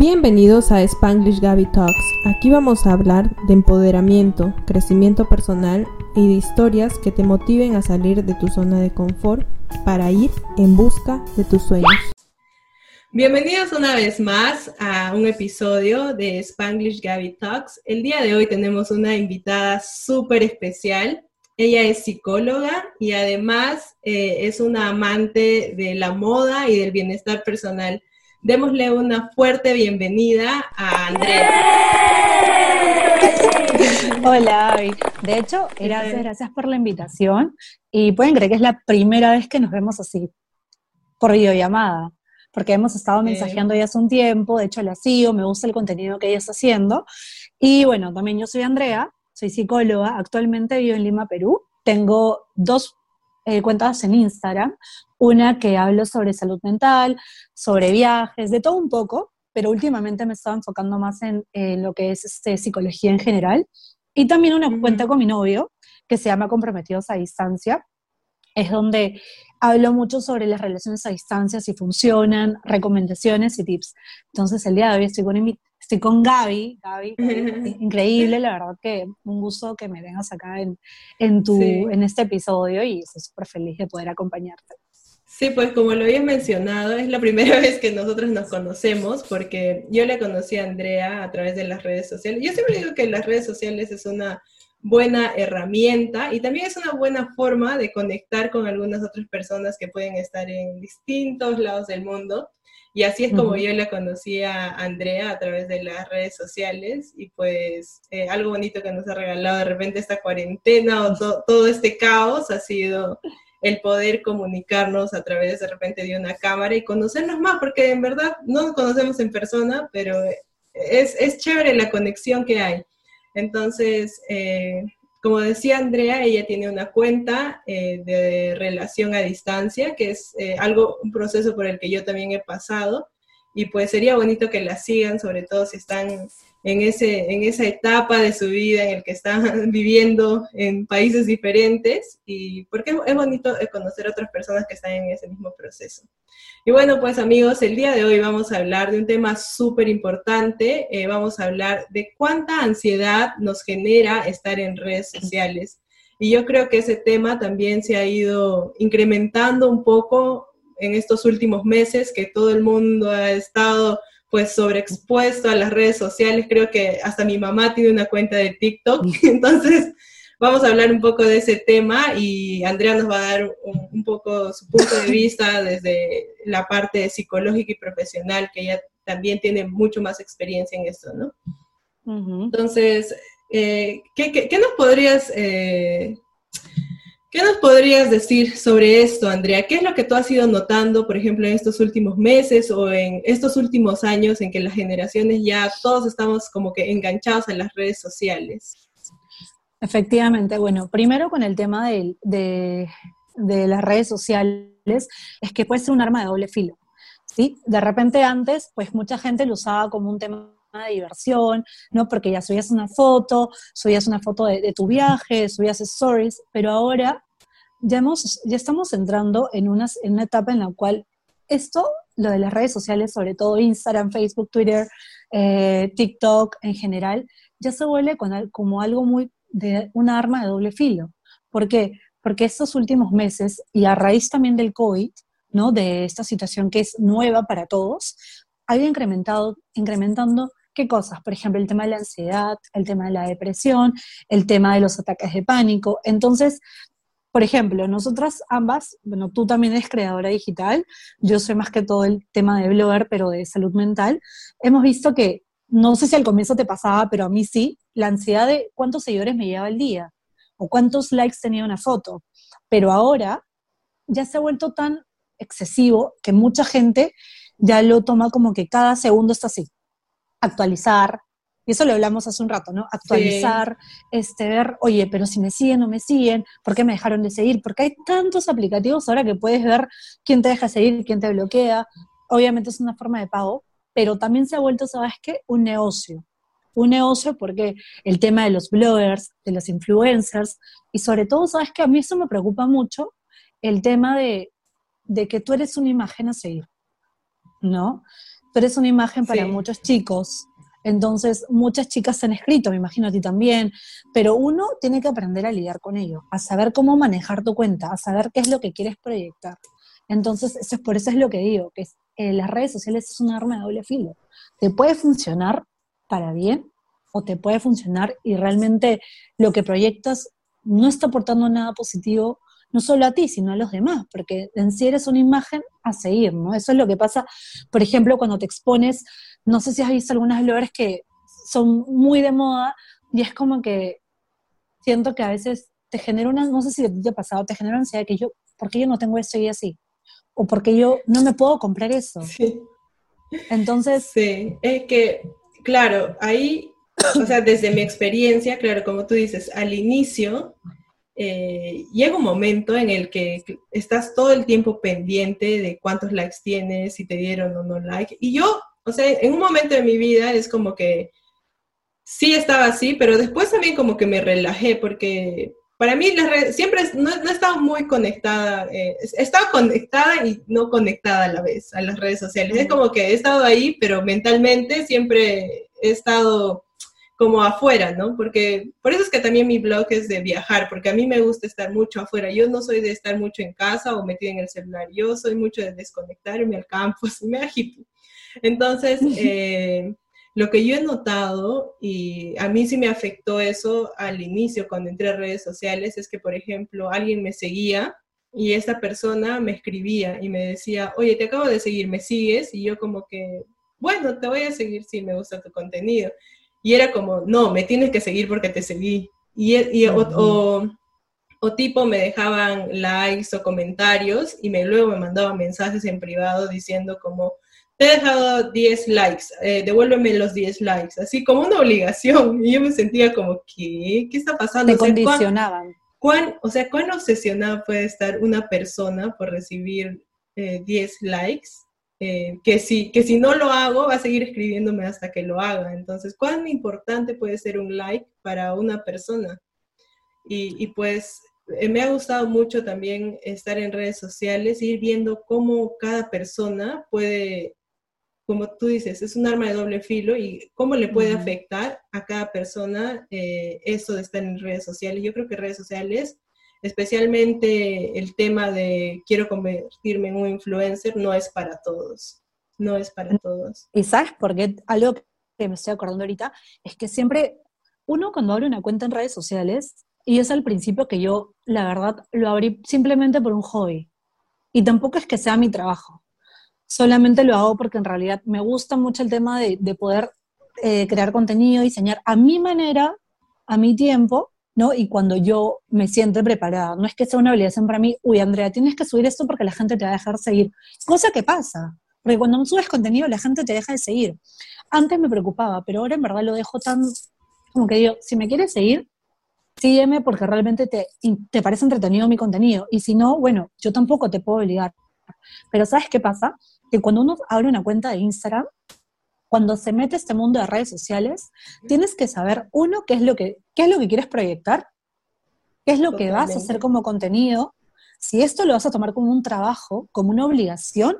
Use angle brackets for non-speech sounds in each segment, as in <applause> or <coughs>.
Bienvenidos a Spanglish Gaby Talks. Aquí vamos a hablar de empoderamiento, crecimiento personal y de historias que te motiven a salir de tu zona de confort para ir en busca de tus sueños. Bienvenidos una vez más a un episodio de Spanglish Gaby Talks. El día de hoy tenemos una invitada súper especial. Ella es psicóloga y además eh, es una amante de la moda y del bienestar personal. Démosle una fuerte bienvenida a Andrea. <laughs> Hola. De hecho, gracias, gracias por la invitación. Y pueden creer que es la primera vez que nos vemos así, por videollamada, porque hemos estado mensajeando ya hace un tiempo, de hecho la sigo, me gusta el contenido que ella está haciendo. Y bueno, también yo soy Andrea, soy psicóloga, actualmente vivo en Lima, Perú. Tengo dos eh, cuentas en Instagram, una que hablo sobre salud mental, sobre viajes, de todo un poco, pero últimamente me estaba enfocando más en, lo que es este, psicología en general. Y también una cuenta con mi novio que se llama Comprometidos a Distancia. Es donde hablo mucho sobre las relaciones a distancia, si funcionan, recomendaciones y tips. Entonces, el día de hoy estoy con, Estoy con Gaby, <laughs> Gaby, increíble, la verdad que un gusto que me vengas acá en, en, tu, en este episodio y estoy súper feliz de poder acompañarte. Sí, pues como lo habías mencionado, es la primera <laughs> vez que nosotros nos conocemos porque yo le conocí a Andrea a través de las redes sociales. Yo siempre digo que las redes sociales es una buena herramienta y también es una buena forma de conectar con algunas otras personas que pueden estar en distintos lados del mundo y así es como yo la conocí a Andrea a través de las redes sociales y pues eh, algo bonito que nos ha regalado de repente esta cuarentena o todo este caos ha sido el poder comunicarnos a través de repente de una cámara y conocernos más, porque en verdad no nos conocemos en persona, pero es, es chévere la conexión que hay. Entonces, eh, como decía Andrea, ella tiene una cuenta eh, de relación a distancia, que es eh, algo, un proceso por el que yo también he pasado, y pues sería bonito que la sigan, sobre todo si están en, ese, en esa etapa de su vida en el que están <laughs> viviendo en países diferentes y porque es bonito conocer a otras personas que están en ese mismo proceso. Y bueno, pues amigos, el día de hoy vamos a hablar de un tema súper importante. Eh, vamos a hablar de cuánta ansiedad nos genera estar en redes sociales. Y yo creo que ese tema también se ha ido incrementando un poco en estos últimos meses, que todo el mundo ha estado pues sobreexpuesto a las redes sociales. Creo que hasta mi mamá tiene una cuenta de TikTok. <laughs> Entonces, vamos a hablar un poco de ese tema y Andrea nos va a dar un, poco su punto de vista <laughs> desde la parte psicológica y profesional, que ella también tiene mucho más experiencia en esto, ¿no? Entonces, eh, ¿qué, nos podrías eh, ¿Qué nos podrías decir sobre esto, Andrea? ¿Qué es lo que tú has ido notando, por ejemplo, en estos últimos meses o en estos últimos años en que las generaciones ya todos estamos como que enganchados a las redes sociales? Efectivamente, bueno, primero con el tema de, de, las redes sociales, es que puede ser un arma de doble filo. ¿sí? De repente antes, pues mucha gente lo usaba como un tema de diversión, ¿no? Porque ya subías una foto, subías una foto de, tu viaje, subías stories, pero ahora ya, hemos, ya estamos entrando en una, en una etapa en la cual esto, lo de las redes sociales, sobre todo Instagram, Facebook, Twitter, eh, TikTok en general, ya se vuelve como algo muy de una arma de doble filo. ¿Por qué? Porque estos últimos meses, y a raíz también del COVID, ¿no? de esta situación que es nueva para todos, ha ido incrementado, incrementando ¿Qué cosas? Por ejemplo, el tema de la ansiedad, el tema de la depresión, el tema de los ataques de pánico. Entonces, por ejemplo, nosotras ambas, bueno, tú también eres creadora digital, yo soy más que todo el tema de blogger, pero de salud mental, hemos visto que, no sé si al comienzo te pasaba, pero a mí sí, la ansiedad de cuántos seguidores me lleva el día o cuántos likes tenía una foto. Pero ahora ya se ha vuelto tan excesivo que mucha gente ya lo toma como que cada segundo está así actualizar, y eso lo hablamos hace un rato, ¿no? Actualizar, este, ver, oye, pero si me siguen o me siguen, ¿por qué me dejaron de seguir? Porque hay tantos aplicativos ahora que puedes ver quién te deja seguir, quién te bloquea. Obviamente es una forma de pago, pero también se ha vuelto, ¿sabes qué? Un negocio. Un negocio porque el tema de los bloggers, de los influencers, y sobre todo, ¿sabes qué? A mí eso me preocupa mucho, el tema de, de que tú eres una imagen a seguir, ¿no? Tú eres una imagen para muchos chicos. Entonces, muchas chicas se han escrito, me imagino a ti también, pero uno tiene que aprender a lidiar con ello, a saber cómo manejar tu cuenta, a saber qué es lo que quieres proyectar. Entonces, eso es por eso es lo que digo, que eh, las redes sociales es un arma de doble filo. Te puede funcionar para bien o te puede funcionar y realmente lo que proyectas no está aportando nada positivo no solo a ti, sino a los demás, porque en sí eres una imagen a seguir, ¿no? Eso es lo que pasa, por ejemplo, cuando te expones, no sé si has visto algunas bloggers que son muy de moda y es como que siento que a veces te genera una, no sé si te ha pasado, te genera ansiedad que yo, ¿por qué yo no tengo eso y así? O porque yo no me puedo comprar eso. Sí. Entonces... Sí, es que, claro, ahí, o sea, desde mi experiencia, claro, como tú dices, al inicio eh, llega un momento en el que estás todo el tiempo pendiente de cuántos likes tienes, si te dieron o no like. Y yo, o sea, en un momento de mi vida es como que sí estaba así, pero después también como que me relajé porque para mí siempre no, he estado muy conectada, eh, he estado conectada y no conectada a la vez a las redes sociales. Es como que he estado ahí, pero mentalmente siempre he estado como afuera, ¿no? Porque por eso es que también mi blog es de viajar, porque a mí me gusta estar mucho afuera. Yo no soy de estar mucho en casa o metida en el celular, yo soy mucho de desconectarme al campo, <laughs> así me agito. Entonces, eh, lo que yo he notado, y a mí sí me afectó eso al inicio cuando entré a redes sociales, es que, por ejemplo, alguien me seguía y esta persona me escribía y me decía, oye, te acabo de seguir, ¿me sigues? Y yo como que, bueno, te voy a seguir si me gusta tu contenido. Y era como, no, me tienes que seguir porque te seguí. Y, y o, o, tipo me dejaban likes o comentarios y me, luego me mandaban mensajes en privado diciendo como, te he dejado 10 likes, eh, devuélveme los 10 likes, así como una obligación. <laughs> Y yo me sentía como, ¿qué? ¿Qué está pasando? Te condicionaban. ¿cuán, o sea, ¿cuán obsesionada puede estar una persona por recibir 10 eh, likes? Eh, que, si, que si no lo hago, va a seguir escribiéndome hasta que lo haga. Entonces, ¿cuán importante puede ser un like para una persona? Y, pues eh, me ha gustado mucho también estar en redes sociales, ir viendo cómo cada persona puede, como tú dices, es un arma de doble filo y cómo le puede afectar a cada persona eh, eso de estar en redes sociales. Yo creo que redes sociales especialmente el tema de quiero convertirme en un influencer, no es para todos, no es para todos. Y sabes por qué, algo que me estoy acordando ahorita, es que siempre uno cuando abre una cuenta en redes sociales, y es al principio que yo, la verdad, lo abrí simplemente por un hobby, y tampoco es que sea mi trabajo, solamente lo hago porque en realidad me gusta mucho el tema de, poder eh, crear contenido, diseñar a mi manera, a mi tiempo, ¿no? Y cuando yo me siento preparada, no es que sea una obligación para mí, uy, Andrea, tienes que subir esto porque la gente te va a dejar seguir. Cosa que pasa, porque cuando no subes contenido la gente te deja de seguir. Antes me preocupaba, pero ahora en verdad lo dejo tan, como que digo, si me quieres seguir, sígueme porque realmente te, te parece entretenido mi contenido. Y si no, bueno, yo tampoco te puedo obligar. Pero ¿sabes qué pasa? Que cuando uno abre una cuenta de Instagram, cuando se mete este mundo de redes sociales, tienes que saber, uno, qué es lo que, qué es lo que quieres proyectar, qué es lo que vas a hacer como contenido, si esto lo vas a tomar como un trabajo, como una obligación,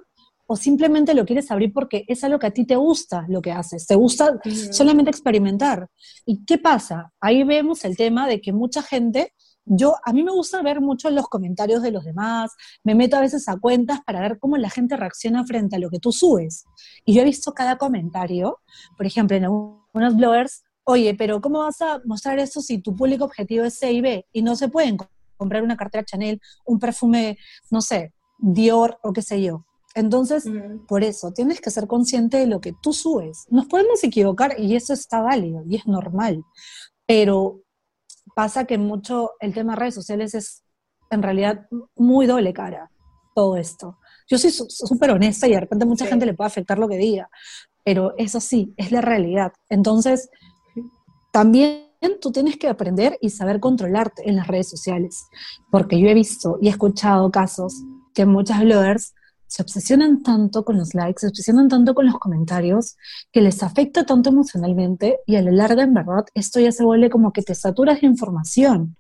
o simplemente lo quieres abrir porque es algo que a ti te gusta lo que haces, te gusta solamente experimentar. ¿Y qué pasa? Ahí vemos el tema de que mucha gente yo, a mí me gusta ver mucho los comentarios de los demás, me meto a veces a cuentas para ver cómo la gente reacciona frente a lo que tú subes. Y yo he visto cada comentario, por ejemplo, en algunos bloggers, oye, pero ¿cómo vas a mostrar eso si tu público objetivo es C y B y no se pueden comprar una cartera Chanel, un perfume, no sé, Dior o qué sé yo? Entonces, por eso, tienes que ser consciente de lo que tú subes. Nos podemos equivocar y eso está válido y es normal, pero pasa que mucho el tema de redes sociales es en realidad muy doble cara, todo esto. Yo soy súper honesta y de repente mucha gente le puede afectar lo que diga, pero eso sí, es la realidad. Entonces, también tú tienes que aprender y saber controlarte en las redes sociales, porque yo he visto y he escuchado casos que muchas bloggers se obsesionan tanto con los likes, se obsesionan tanto con los comentarios, que les afecta tanto emocionalmente y a la larga, en verdad, esto ya se vuelve como que te saturas de información.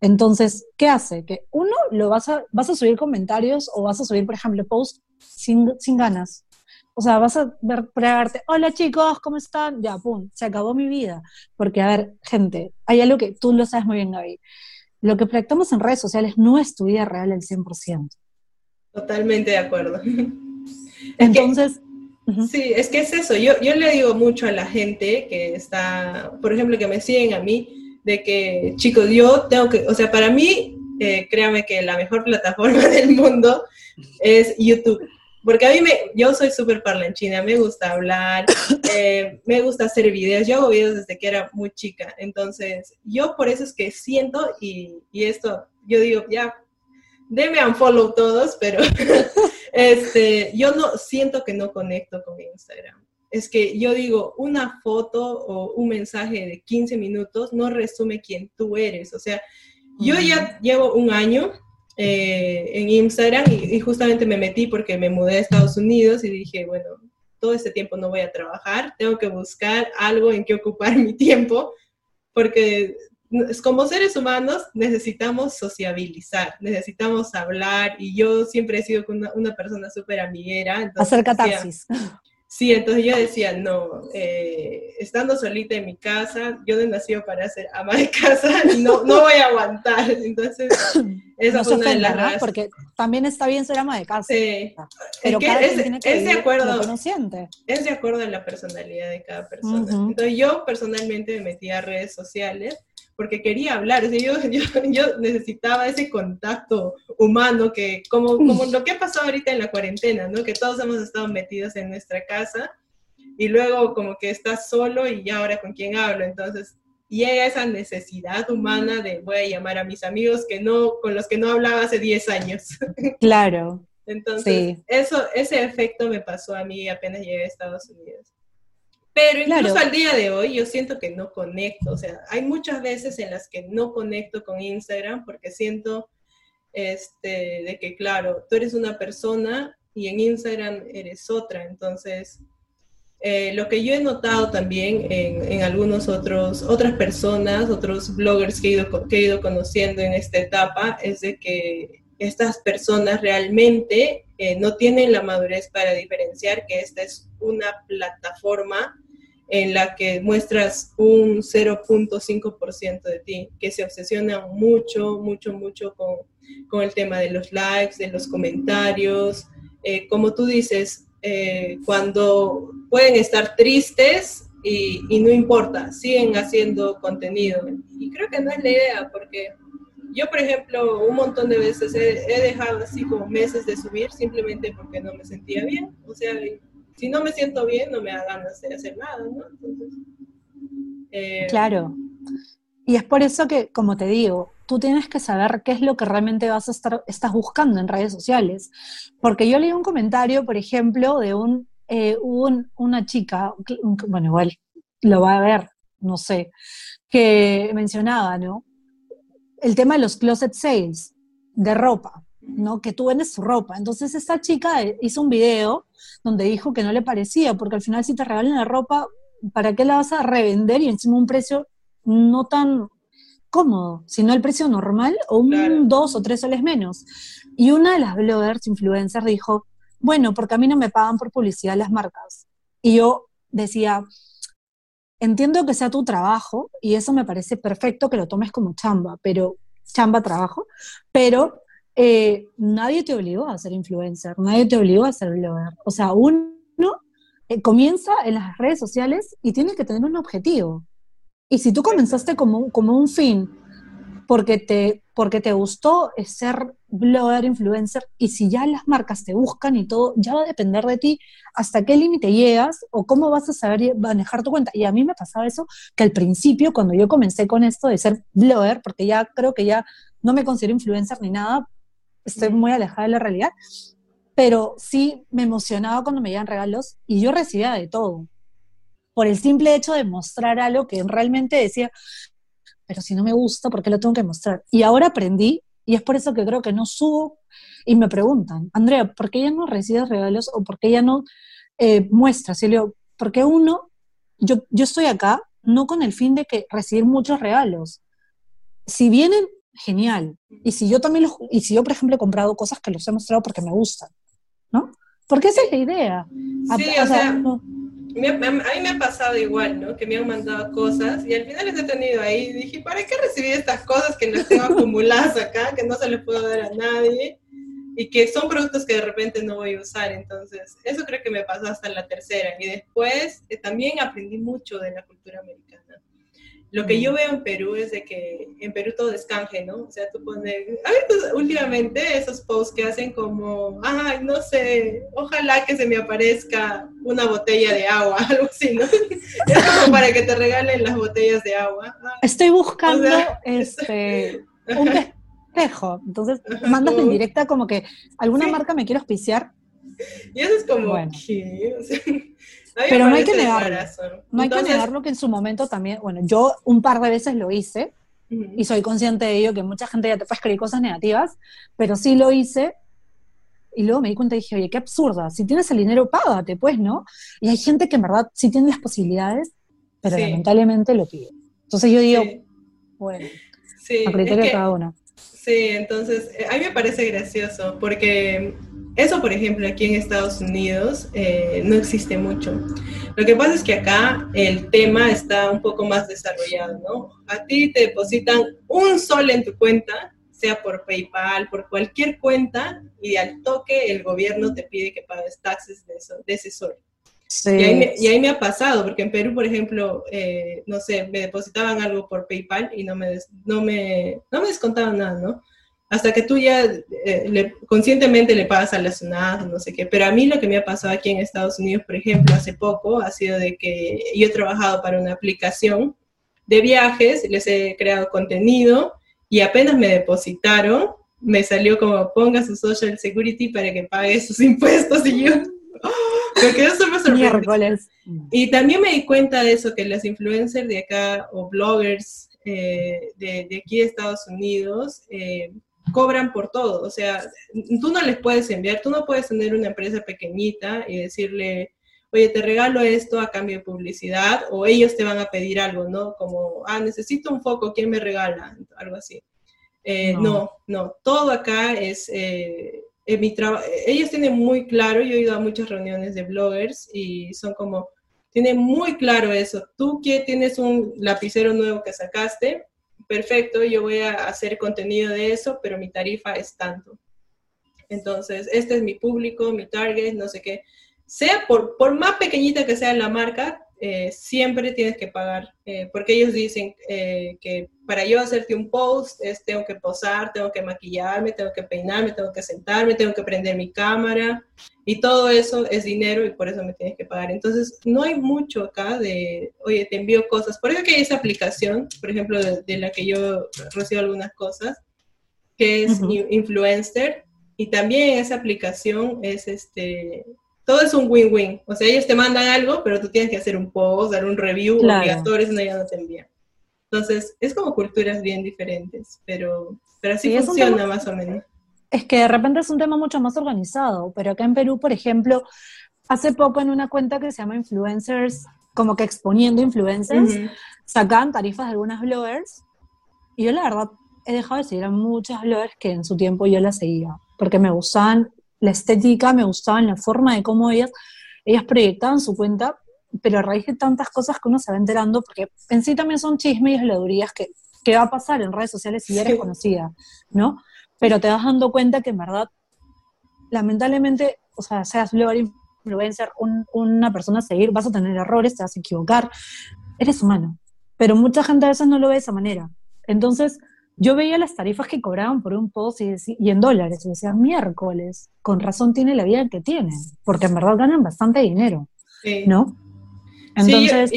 Entonces, ¿qué hace? Que uno, lo vas a, vas a subir comentarios o vas a subir, por ejemplo, posts sin, sin ganas. O sea, vas a ver, pregarte, hola chicos, ¿cómo están? Ya, pum, se acabó mi vida. Porque, a ver, gente, hay algo que tú lo sabes muy bien, Gaby. Lo que proyectamos en redes sociales no es tu vida real al 100%. Totalmente de acuerdo. Entonces... Sí, es que es eso. Yo, yo le digo mucho a la gente que está, por ejemplo, que me siguen a mí, de que, chicos, yo tengo que, o sea, para mí, eh, créame que la mejor <laughs> plataforma del mundo es YouTube. Porque a mí me, yo soy súper parlanchina, me gusta hablar, <coughs> eh, me gusta hacer videos, yo hago videos desde que era muy chica, entonces yo por eso es que siento y, y esto, yo digo, ya, denme unfollow todos, pero <laughs> este, yo no siento que no conecto con Instagram. Es que yo digo, una foto o un mensaje de 15 minutos no resume quién tú eres. O sea, yo ya llevo un año eh, en Instagram y, justamente me metí porque me mudé a Estados Unidos y dije, bueno, todo este tiempo no voy a trabajar, tengo que buscar algo en que ocupar <laughs> mi tiempo porque como seres humanos necesitamos sociabilizar, necesitamos hablar y yo siempre he sido una, una persona súper amiguera. Hacer catarsis. Sí, entonces yo decía, no, eh, estando solita en mi casa, yo no he nacido para ser ama de casa no, no voy a aguantar. Entonces, <coughs> esa no fue una de las Porque también está bien ser ama de casa. Sí. Pero es, es, de acuerdo. Es de acuerdo a la personalidad de cada persona. Entonces, yo personalmente me metí a redes sociales porque quería hablar, o sea, yo, yo, necesitaba ese contacto humano que, como, como lo que ha pasado ahorita en la cuarentena, ¿no? Que todos hemos estado metidos en nuestra casa y luego como que estás solo y ya ahora con quién hablo, entonces llega esa necesidad humana de voy a llamar a mis amigos que no, con los que no hablaba hace 10 años. <laughs> Claro. Entonces, eso, ese efecto me pasó a mí apenas llegué a Estados Unidos. Pero incluso al día de hoy yo siento que no conecto, o sea, hay muchas veces en las que no conecto con Instagram porque siento este, de que, claro, tú eres una persona y en Instagram eres otra, entonces eh, lo que yo he notado también en, en, algunos otros, otras personas, otros bloggers que he, ido, que he ido conociendo en esta etapa, es de que estas personas realmente eh, no tienen la madurez para diferenciar que esta es una plataforma en la que muestras un 0.5% de ti, que se obsesiona mucho, mucho, mucho con, con, el tema de los likes, de los comentarios. Eh, como tú dices, eh, cuando pueden estar tristes y, y, no importa, siguen haciendo contenido. Y creo que no es la idea, porque yo, por ejemplo, un montón de veces he, dejado así como meses de subir simplemente porque no me sentía bien. O sea, si no me siento bien, no me da ganas de hacer nada, ¿no? Eh, claro. Y es por eso que, como te digo, tú tienes que saber qué es lo que realmente vas a estar estás buscando en redes sociales. Porque yo leí un comentario, por ejemplo, de un, eh, una chica, bueno, igual lo va a ver, no sé, que mencionaba, ¿no? El tema de los closet sales de ropa. ¿no? Que tú vendes su ropa. Entonces esta chica eh, hizo un video donde dijo que no le parecía, porque al final si te regalan la ropa, ¿para qué la vas a revender y encima un precio no tan cómodo, sino el precio normal o un dos o tres soles menos? Y una de las bloggers, influencers, dijo, bueno, porque a mí no me pagan por publicidad las marcas. Y yo decía, entiendo que sea tu trabajo y eso me parece perfecto que lo tomes como chamba, pero chamba trabajo, pero eh, nadie te obligó a ser influencer, nadie te obligó a ser blogger. O sea, uno eh, comienza en las redes sociales y tiene que tener un objetivo. Y si tú comenzaste como, como un fin, porque te, porque te gustó ser blogger, influencer, y si ya las marcas te buscan y todo, ya va a depender de ti hasta qué límite llegas o cómo vas a saber manejar tu cuenta. Y a mí me pasaba eso, que al principio, cuando yo comencé con esto de ser blogger, porque ya creo que ya no me considero influencer ni nada, estoy muy alejada de la realidad, pero sí me emocionaba cuando me llegan regalos y yo recibía de todo, por el simple hecho de mostrar algo que realmente decía, pero si no me gusta, ¿por qué lo tengo que mostrar? Y ahora aprendí, y es por eso que creo que no subo, y me preguntan, Andrea, ¿por qué ya no recibes regalos o por qué ya no eh, muestras? Y le digo, porque uno, yo, yo estoy acá no con el fin de que recibir muchos regalos. Si vienen genial. Y si yo también, los, y si yo, por ejemplo, he comprado cosas que los he mostrado porque me gustan, ¿no? Porque esa es la idea. Sí, o, sea, a mí me ha pasado igual, ¿no? Que me han mandado cosas y al final les he tenido ahí y dije, ¿para qué recibir estas cosas que las tengo acumuladas acá, que no se les puedo dar a nadie? y que son productos que de repente no voy a usar. Entonces, eso creo que me pasó hasta la tercera. Y después eh, también aprendí mucho de la cultura americana. Lo que yo veo en Perú es de que en Perú todo es canje, ¿no? O sea, tú pones, a ver, pues, últimamente esos posts que hacen como, ay, no sé, ojalá que se me aparezca una botella de agua, <laughs> algo así, ¿no? <laughs> Es como para que te regalen las botellas de agua. Estoy buscando este, <laughs> un espejo, entonces mandas en directa como que alguna marca me quiere auspiciar. Y eso es como, bueno. ¿qué? O sea, pero no hay que negarlo. No hay que negarlo que en su momento también, bueno, yo un par de veces lo hice y soy consciente de ello, que mucha gente ya te puede escribir cosas negativas, pero sí lo hice y luego me di cuenta y dije, oye, qué absurda, si tienes el dinero, págate, pues, ¿no? Y hay gente que en verdad sí tiene las posibilidades, pero lamentablemente lo pide. Entonces yo digo, bueno, sí. a criterio de cada uno. Sí, entonces, eh, a mí me parece gracioso, porque eso, por ejemplo, aquí en Estados Unidos eh, no existe mucho. Lo que pasa es que acá el tema está un poco más desarrollado, ¿no? A ti te depositan un sol en tu cuenta, sea por PayPal, por cualquier cuenta, y al toque el gobierno te pide que pagues taxes de, eso, de ese sol. Sí. Y, ahí me, ha pasado, porque en Perú, por ejemplo, eh, no sé, me depositaban algo por PayPal y no me, no me, no me descontaban nada, ¿no? Hasta que tú ya eh, conscientemente le pagas a las unadas, no sé qué. Pero a mí lo que me ha pasado aquí en Estados Unidos, por ejemplo, hace poco, ha sido de que yo he trabajado para una aplicación de viajes, les he creado contenido y apenas me depositaron, me salió como ponga su social security para que pague sus impuestos y yo... Porque eso me sorprendió. Y también me di cuenta de eso, que los influencers de acá o bloggers eh, de, de, aquí de Estados Unidos eh, cobran por todo. O sea, tú no les puedes enviar, tú no puedes tener una empresa pequeñita y decirle, oye, te regalo esto a cambio de publicidad, o ellos te van a pedir algo, ¿no? Como, ah, necesito un foco, ¿quién me regala? Algo así. Eh, no. no. todo acá es... Eh, en mi ellos tienen muy claro, yo he ido a muchas reuniones de bloggers y son como, tienen muy claro eso, tú que tienes un lapicero nuevo que sacaste, perfecto, yo voy a hacer contenido de eso, pero mi tarifa es tanto. Entonces, este es mi público, mi target, no sé qué. Sea por, por más pequeñita que sea la marca, eh, siempre tienes que pagar, eh, porque ellos dicen eh, que para yo hacerte un post es, tengo que posar, tengo que maquillarme, tengo que peinarme, tengo que sentarme, tengo que prender mi cámara y todo eso es dinero y por eso me tienes que pagar. Entonces, no hay mucho acá de, oye, te envío cosas. Por eso que hay esa aplicación, por ejemplo, de, la que yo recibo algunas cosas, que es Influencer, y también esa aplicación es este todo es un win-win. O sea, ellos te mandan algo, pero tú tienes que hacer un post, dar un review claro. obligatorio, si no, ya no te envían. Entonces, es como culturas bien diferentes, pero, pero así funciona más o menos. Es que de repente es un tema mucho más organizado, pero acá en Perú, por ejemplo, hace poco en una cuenta que se llama Influencers, como que exponiendo influencers, sacan tarifas de algunas bloggers, y yo la verdad he dejado de seguir a muchas bloggers que en su tiempo yo las seguía, porque me gustaban la estética, me gustaba la forma de cómo ellas, ellas proyectaban su cuenta, pero a raíz de tantas cosas que uno se va enterando, porque en sí también son chismes y habladurías que, que va a pasar en redes sociales si eres conocida, ¿no? Pero te vas dando cuenta que en verdad, lamentablemente, o sea, seas blogger, influencer, una persona a seguir, vas a tener errores, te vas a equivocar, eres humano. Pero mucha gente a veces no lo ve de esa manera. Entonces, yo veía las tarifas que cobraban por un post y, en dólares, y decía, miércoles, con razón tiene la vida que tiene, porque en verdad ganan bastante dinero, ¿no? Entonces...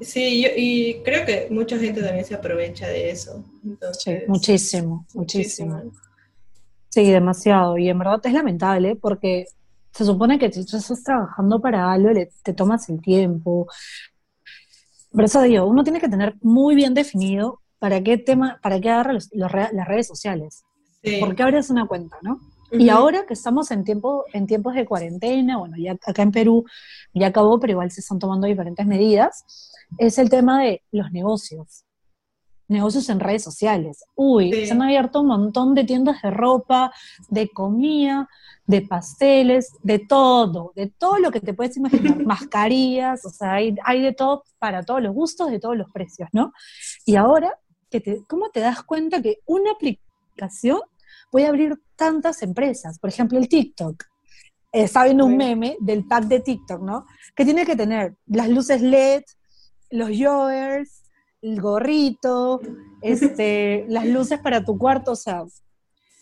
Sí, y, creo que mucha gente también se aprovecha de eso. sí, muchísimo, muchísimo, Sí, demasiado. Y en verdad es lamentable porque se supone que si tú estás trabajando para algo, te tomas el tiempo. Por eso digo, uno tiene que tener muy bien definido ¿para qué tema, para qué agarra las redes sociales? Sí. ¿Por qué abres una cuenta, no? Y ahora que estamos en, tiempo, en tiempos de cuarentena, bueno, ya acá en Perú ya acabó, pero igual se están tomando diferentes medidas, es el tema de los negocios. negocios en redes sociales. Uy, se han abierto un montón de tiendas de ropa, de comida, de pasteles, de todo, de todo lo que te puedes imaginar, <laughs> mascarillas, o sea, hay, de todo para todos los gustos, de todos los precios, ¿no? Y ahora, ¿cómo te das cuenta que una aplicación puede abrir tantas empresas? Por ejemplo, el TikTok. está viendo un meme del pack de TikTok, ¿no? Que tiene que tener las luces LED, los joggers, el gorrito, <laughs> este, las luces para tu cuarto, o sea,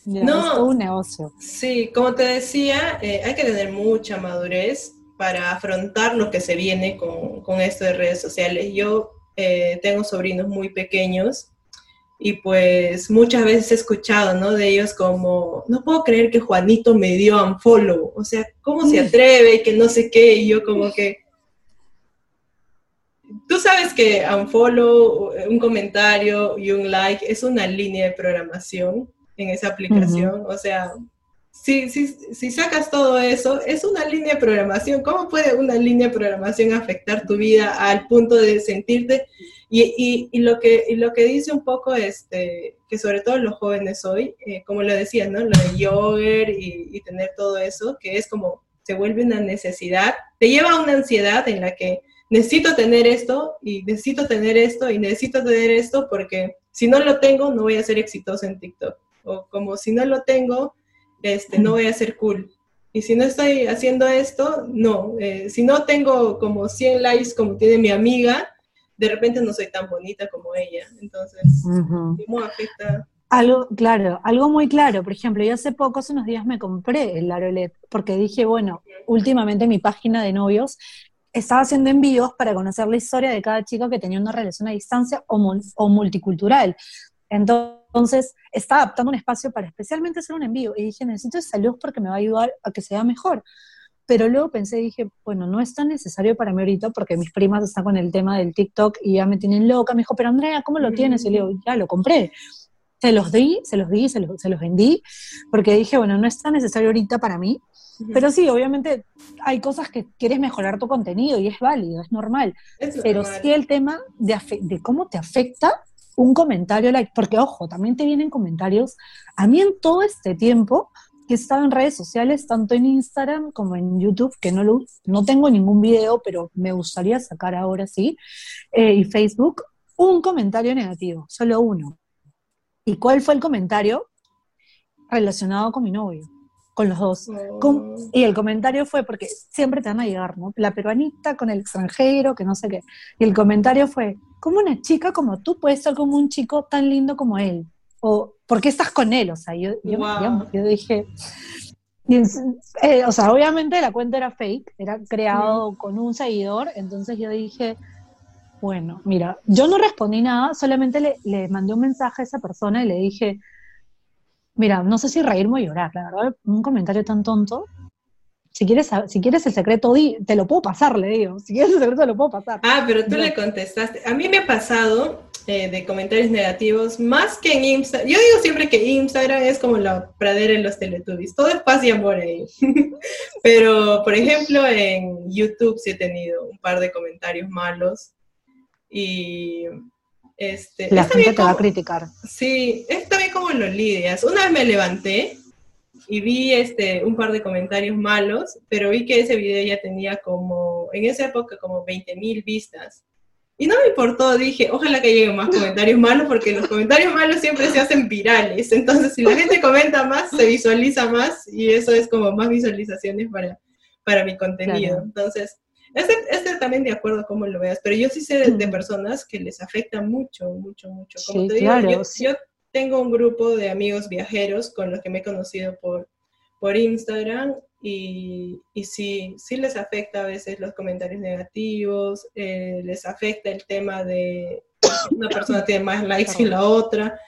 no, es todo un negocio. Sí, como te decía, eh, hay que tener mucha madurez para afrontar lo que se viene con, con esto de redes sociales. Yo eh, tengo sobrinos muy pequeños y pues muchas veces he escuchado, ¿no? De ellos como, no puedo creer que Juanito me dio un follow, o sea, ¿cómo se atreve? Que no sé qué, y yo como que, Tú sabes que un follow, un comentario y un like es una línea de programación en esa aplicación. O sea, si, si, si, sacas todo eso, es una línea de programación. ¿Cómo puede una línea de programación afectar tu vida al punto de sentirte? Y, y, lo, que, y lo que dice un poco, este, que sobre todo los jóvenes hoy, eh, como lo decía, ¿no? Lo de yoga y, y tener todo eso, que es como se vuelve una necesidad, te lleva a una ansiedad en la que necesito tener esto y necesito tener esto y necesito tener esto porque si no lo tengo no voy a ser exitoso en TikTok. O como si no lo tengo, este, no voy a ser cool. Y si no estoy haciendo esto, no. Eh, si no tengo como 100 likes como tiene mi amiga, de repente no soy tan bonita como ella. Entonces, ¿cómo afecta? Algo, claro, algo muy claro. Por ejemplo, yo hace poco, hace unos días me compré el Arolet porque dije, bueno, últimamente mi página de novios estaba haciendo envíos para conocer la historia de cada chico que tenía una relación a distancia o, multicultural. Entonces, estaba adaptando un espacio para especialmente hacer un envío. Y dije, necesito esa luz porque me va a ayudar a que sea mejor. Pero luego pensé, dije, bueno, no es tan necesario para mí ahorita porque mis primas están con el tema del TikTok y ya me tienen loca. Me dijo, pero Andrea, ¿cómo lo tienes? Y le digo, ya lo compré. Se los di, se los di, se los, se los vendí, porque dije, bueno, no es tan necesario ahorita para mí, pero sí, obviamente hay cosas que quieres mejorar tu contenido y es válido, es normal. Pero sí el tema de, de cómo te afecta un comentario, like, porque ojo, también te vienen comentarios. A mí en todo este tiempo que he estado en redes sociales, tanto en Instagram como en YouTube, que no, lo, no tengo ningún video, pero me gustaría sacar ahora sí, eh, y Facebook, un comentario negativo, solo uno. ¿Y cuál fue el comentario? Relacionado con mi novio con los dos. Oh. y el comentario fue, porque siempre te van a llegar, ¿no? La peruanita con el extranjero, que no sé qué. Y el comentario fue, ¿cómo una chica como tú puede ser como un chico tan lindo como él? O, ¿por qué estás con él? O sea, yo, yo, dije... Eh, o sea, obviamente la cuenta era fake, era creado con un seguidor, entonces yo dije, bueno, mira, yo no respondí nada, solamente le, le mandé un mensaje a esa persona y le dije, Mira, no sé si reírme o llorar, la verdad, un comentario tan tonto. Si quieres, si quieres el secreto, te lo puedo pasar, le digo. Si quieres el secreto, lo puedo pasar. Ah, pero tú le contestaste. A mí me ha pasado eh, de comentarios negativos, más que en Instagram. Yo digo siempre que Instagram es como la pradera en los Teletubbies. Todo es paz y amor ahí. <laughs> pero, por ejemplo, en YouTube sí he tenido un par de comentarios malos. Y este, la gente te va a criticar. Sí, es como lo lidias. Una vez me levanté y vi este, un par de comentarios malos, pero vi que ese video ya tenía como, en esa época, como 20 mil vistas. Y no me importó, dije, ojalá que lleguen más comentarios malos, porque los comentarios malos siempre se hacen virales. Entonces, si la gente comenta más, se visualiza más y eso es como más visualizaciones para, para mi contenido. Entonces, este, este, también de acuerdo a cómo lo veas, pero yo sí sé de, personas que les afecta mucho, mucho, mucho. Como te digo, yo, tengo un grupo de amigos viajeros con los que me he conocido por, por Instagram y, y sí, sí les afecta a veces los comentarios negativos, eh, les afecta el tema de una persona tiene más likes que la otra,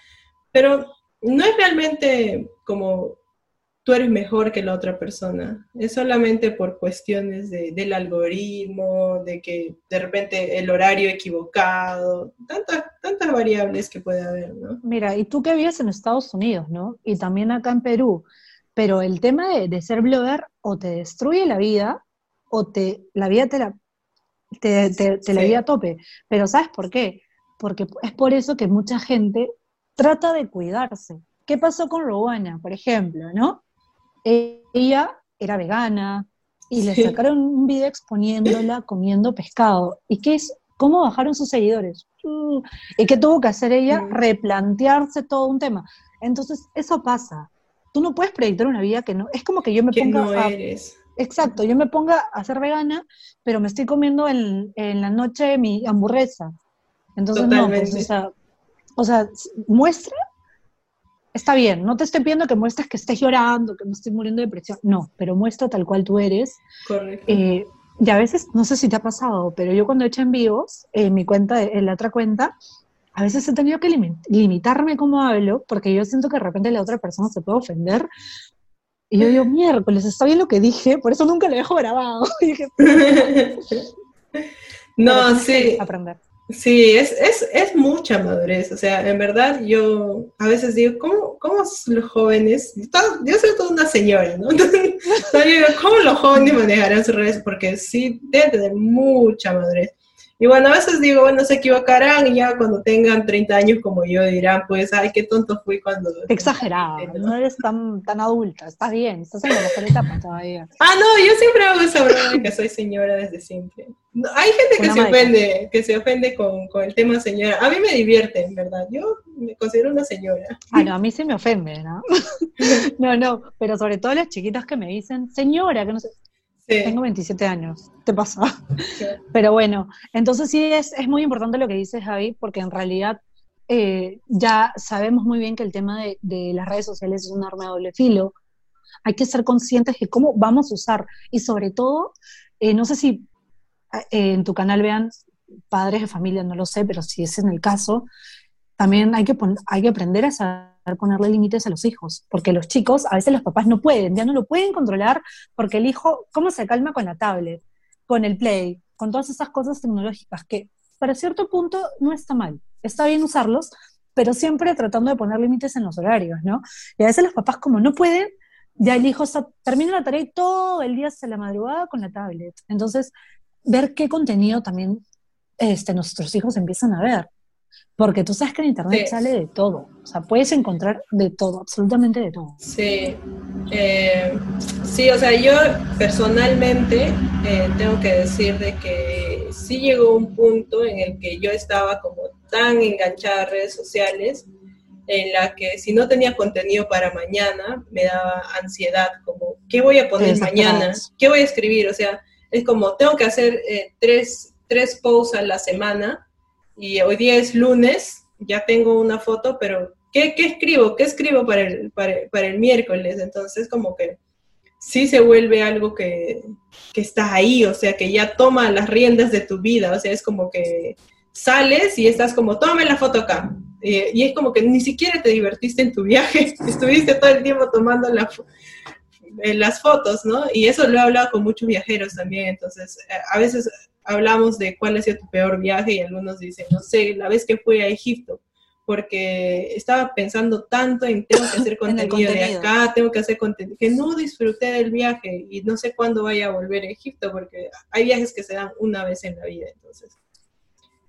pero no es realmente como tú eres mejor que la otra persona. Es solamente por cuestiones del algoritmo, de que de repente el horario equivocado, tantas, tantas variables que puede haber, ¿no? Mira, y tú que vives en Estados Unidos, ¿no? Y también acá en Perú, pero el tema de, ser blogger o te destruye la vida o te la vida te la, te, la vida a tope. Pero ¿sabes por qué? porque es por eso que mucha gente trata de cuidarse. ¿Qué pasó con Rowana, por ejemplo, no? Ella era vegana y le sacaron un video exponiéndola comiendo pescado. ¿Y qué es? ¿Cómo bajaron sus seguidores? Uh, ¿Y qué tuvo que hacer ella? Replantearse todo un tema. Entonces, eso pasa. Tú no puedes proyectar una vida que no. Es como que yo me ponga. No eres. Exacto, yo me ponga a ser vegana, pero me estoy comiendo en, la noche mi hamburguesa. Entonces, no, pues, o sea, o sea, muestra, está bien, no te estoy pidiendo que muestres que estés llorando, que me estoy muriendo de depresión, no, pero muestra tal cual tú eres. Correcto. Eh, y a veces, no sé si te ha pasado, pero yo cuando he hecho en vivos, en mi cuenta, en la otra cuenta, a veces he tenido que limitarme cómo hablo, porque yo siento que de repente la otra persona se puede ofender. Y yo digo, miércoles, está bien lo que dije, por eso nunca lo dejo grabado. <laughs> <laughs> no, sí. Aprender. Sí, es, es, es, mucha madurez. O sea, en verdad yo a veces digo, ¿cómo, cómo los jóvenes? Yo soy toda una señora, ¿no? <laughs> Entonces, ¿cómo los jóvenes manejarán sus redes? Porque sí, deben tener mucha madurez. Y bueno, a veces digo, bueno, se equivocarán y ya cuando tengan 30 años como yo dirán, pues, ay, qué tonto fui cuando... Exagerado, ¿no? eres tan, tan adulta, está bien, estás en la mejor etapa todavía. Ah, no, yo siempre hago esa broma de que soy señora desde siempre. hay gente que se ofende, que se ofende con, con, el tema señora. A mí me divierte, en verdad. Yo me considero una señora. Ah, no, a mí sí me ofende, ¿no? <laughs> no, no, pero sobre todo las chiquitas que me dicen, señora, que no sé, tengo 27 años, te pasa. <laughs> Pero bueno, entonces sí es, es, muy importante lo que dices, Javi, porque en realidad eh, ya sabemos muy bien que el tema de, de, las redes sociales es un arma de doble filo. Hay que ser conscientes de cómo vamos a usar. Y sobre todo, eh, no sé si eh, en tu canal vean padres de familia, no lo sé, pero si es en el caso, también hay que, hay que aprender a saber ponerle límites a los hijos, porque los chicos, a veces los papás no pueden, ya no lo pueden controlar, porque el hijo, ¿cómo se calma con la tablet, con el play, con todas esas cosas tecnológicas que para cierto punto no está mal, está bien usarlos, pero siempre tratando de poner límites en los horarios, ¿no? Y a veces los papás como no pueden, ya el hijo termina la tarea y todo el día se la madrugada con la tablet. Entonces, ver qué contenido también este, nuestros hijos empiezan a ver. Porque tú sabes que en Internet sale de todo. O sea, puedes encontrar de todo, absolutamente de todo. Sí. Eh, sí, o sea, yo personalmente eh, tengo que decir de que sí llegó un punto en el que yo estaba como tan enganchada a redes sociales en la que si no tenía contenido para mañana me daba ansiedad, como, ¿qué voy a poner mañana? ¿Qué voy a escribir? O sea, es como, tengo que hacer eh, tres, tres posts a la semana y hoy día es lunes, ya tengo una foto, pero ¿qué, qué escribo? ¿Qué escribo para el, para, el miércoles? Entonces como que sí se vuelve algo que, que está ahí, o sea, que ya toma las riendas de tu vida, o sea, es como que sales y estás como, tómame la foto acá. y es como que ni siquiera te divertiste en tu viaje, <laughs> estuviste todo el tiempo tomando la, las fotos, ¿no? Y eso lo he hablado con muchos viajeros también, entonces eh, a veces hablamos de cuál ha sido tu peor viaje y algunos dicen, no sé, la vez que fui a Egipto, porque estaba pensando tanto en tengo que hacer <laughs> contenido, de acá, tengo que hacer contenido, que no disfruté del viaje y no sé cuándo vaya a volver a Egipto, porque hay viajes que se dan una vez en la vida, entonces.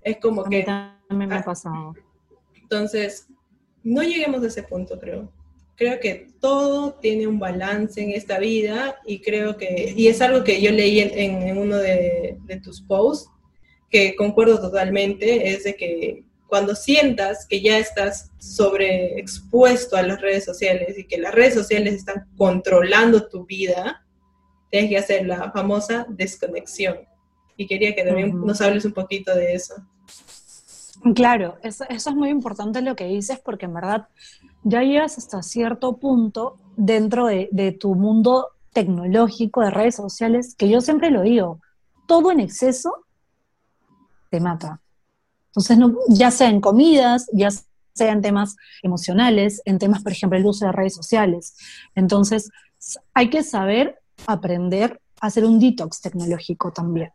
Es como que... también me ha pasado. Entonces, no lleguemos a ese punto, creo creo que todo tiene un balance en esta vida y creo que, y es algo que yo leí en, uno de, tus posts, que concuerdo totalmente, es de que cuando sientas que ya estás sobreexpuesto a las redes sociales y que las redes sociales están controlando tu vida, tienes que hacer la famosa desconexión. Y quería que también nos hables un poquito de eso. Claro, eso, eso, es muy importante lo que dices porque en verdad ya llegas hasta cierto punto dentro de, tu mundo tecnológico de redes sociales, que yo siempre lo digo, todo en exceso te mata. Entonces, ya sea en comidas, ya sea en temas emocionales, en temas, por ejemplo, el uso de redes sociales. Entonces, hay que saber aprender a hacer un detox tecnológico también.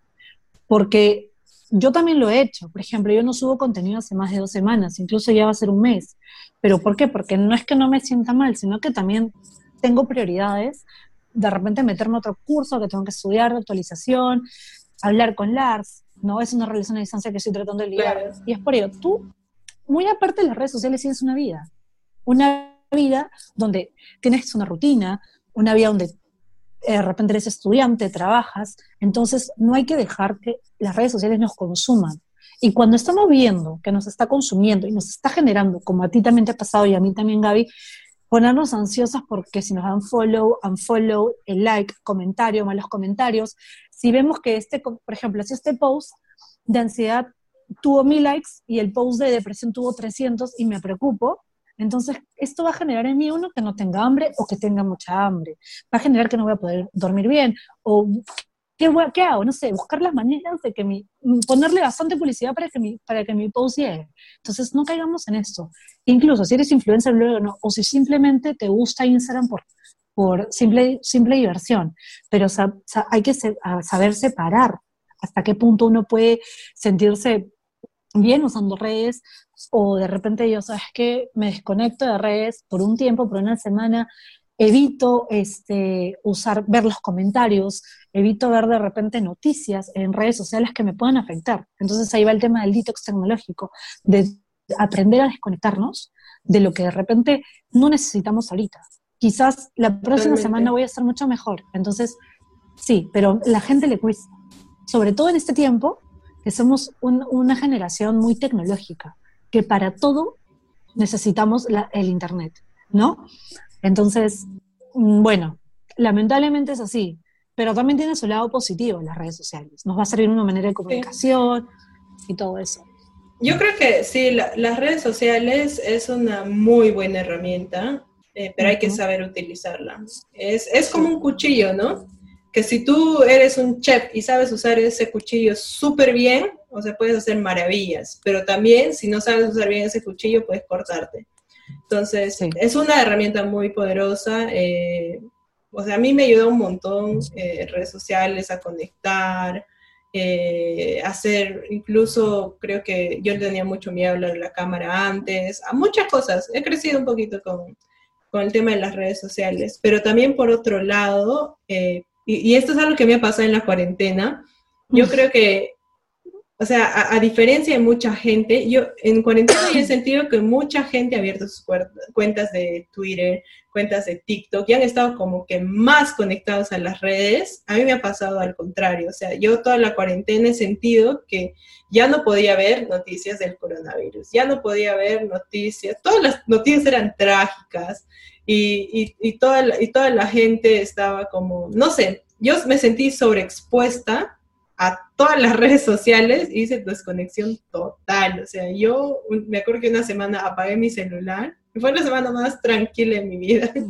Porque yo también lo he hecho. Por ejemplo, yo no subo contenido hace más de dos semanas, incluso ya va a ser un mes. ¿Pero por qué? Porque no es que no me sienta mal, sino que también tengo prioridades. De repente meterme a otro curso que tengo que estudiar de actualización, hablar con Lars, ¿no? Es una relación a distancia que estoy tratando de lidiar. Y es por ello, tú, muy aparte de las redes sociales, tienes una vida. Una vida donde tienes una rutina, una vida donde eh, de repente eres estudiante, trabajas, entonces no hay que dejar que las redes sociales nos consuman. Y cuando estamos viendo que nos está consumiendo y nos está generando, como a ti también te ha pasado y a mí también, Gaby, ponernos ansiosas porque si nos dan follow, unfollow, el like, comentario, malos comentarios, si vemos que este, por ejemplo, si este post de ansiedad tuvo mil likes y el post de depresión tuvo 300 y me preocupo, entonces esto va a generar en mí uno que no tenga hambre o que tenga mucha hambre, va a generar que no voy a poder dormir bien o ¿Qué, ¿qué, hago? No sé, buscar las maneras de que mi, ponerle bastante publicidad para que mi, para que mi post llegue. Entonces, no caigamos en esto. Incluso si eres influencer luego no, o si simplemente te gusta Instagram por, por simple, simple diversión, pero hay que saber separar hasta qué punto uno puede sentirse bien usando redes o de repente yo, sabes que me desconecto de redes por un tiempo, por una semana, evito este, usar, ver los comentarios, evito ver de repente noticias en redes sociales que me puedan afectar. Entonces ahí va el tema del detox tecnológico, de aprender a desconectarnos de lo que de repente no necesitamos ahorita. Quizás la próxima semana voy a estar mucho mejor. Entonces, sí, pero la gente le cuesta. Sobre todo en este tiempo, que somos una generación muy tecnológica, que para todo necesitamos el Internet, ¿no? Entonces, mm, bueno, lamentablemente es así, pero también tiene su lado positivo en las redes sociales. Nos va a servir una manera de comunicación y todo eso. Yo creo que sí, las redes sociales es una muy buena herramienta, eh, pero hay que saber utilizarla. Es, es como un cuchillo, ¿no? Que si tú eres un chef y sabes usar ese cuchillo súper bien, o sea, puedes hacer maravillas, pero también si no sabes usar bien ese cuchillo, puedes cortarte. Entonces, es una herramienta muy poderosa. Eh, o sea, a mí me ayuda un montón eh, redes sociales a conectar, eh, hacer, incluso creo que yo tenía mucho miedo a hablar de la cámara antes, a muchas cosas. He crecido un poquito con, con el tema de las redes sociales, pero también por otro lado, y, y, esto es algo que me ha pasado en la cuarentena, yo creo que o sea, a, diferencia de mucha gente, yo en cuarentena he <coughs> sentido que mucha gente ha abierto sus cuentas de Twitter, cuentas de TikTok, y han estado como que más conectados a las redes. A mí me ha pasado al contrario, o sea, yo toda la cuarentena he sentido que ya no podía ver noticias del coronavirus, ya no podía ver noticias, todas las noticias eran trágicas y, y, toda, la, y toda la gente estaba como, no sé, yo me sentí sobreexpuesta a todas las redes sociales y hice desconexión total. O sea, yo me acuerdo que una semana apagué mi celular fue la semana más tranquila en mi vida. <laughs>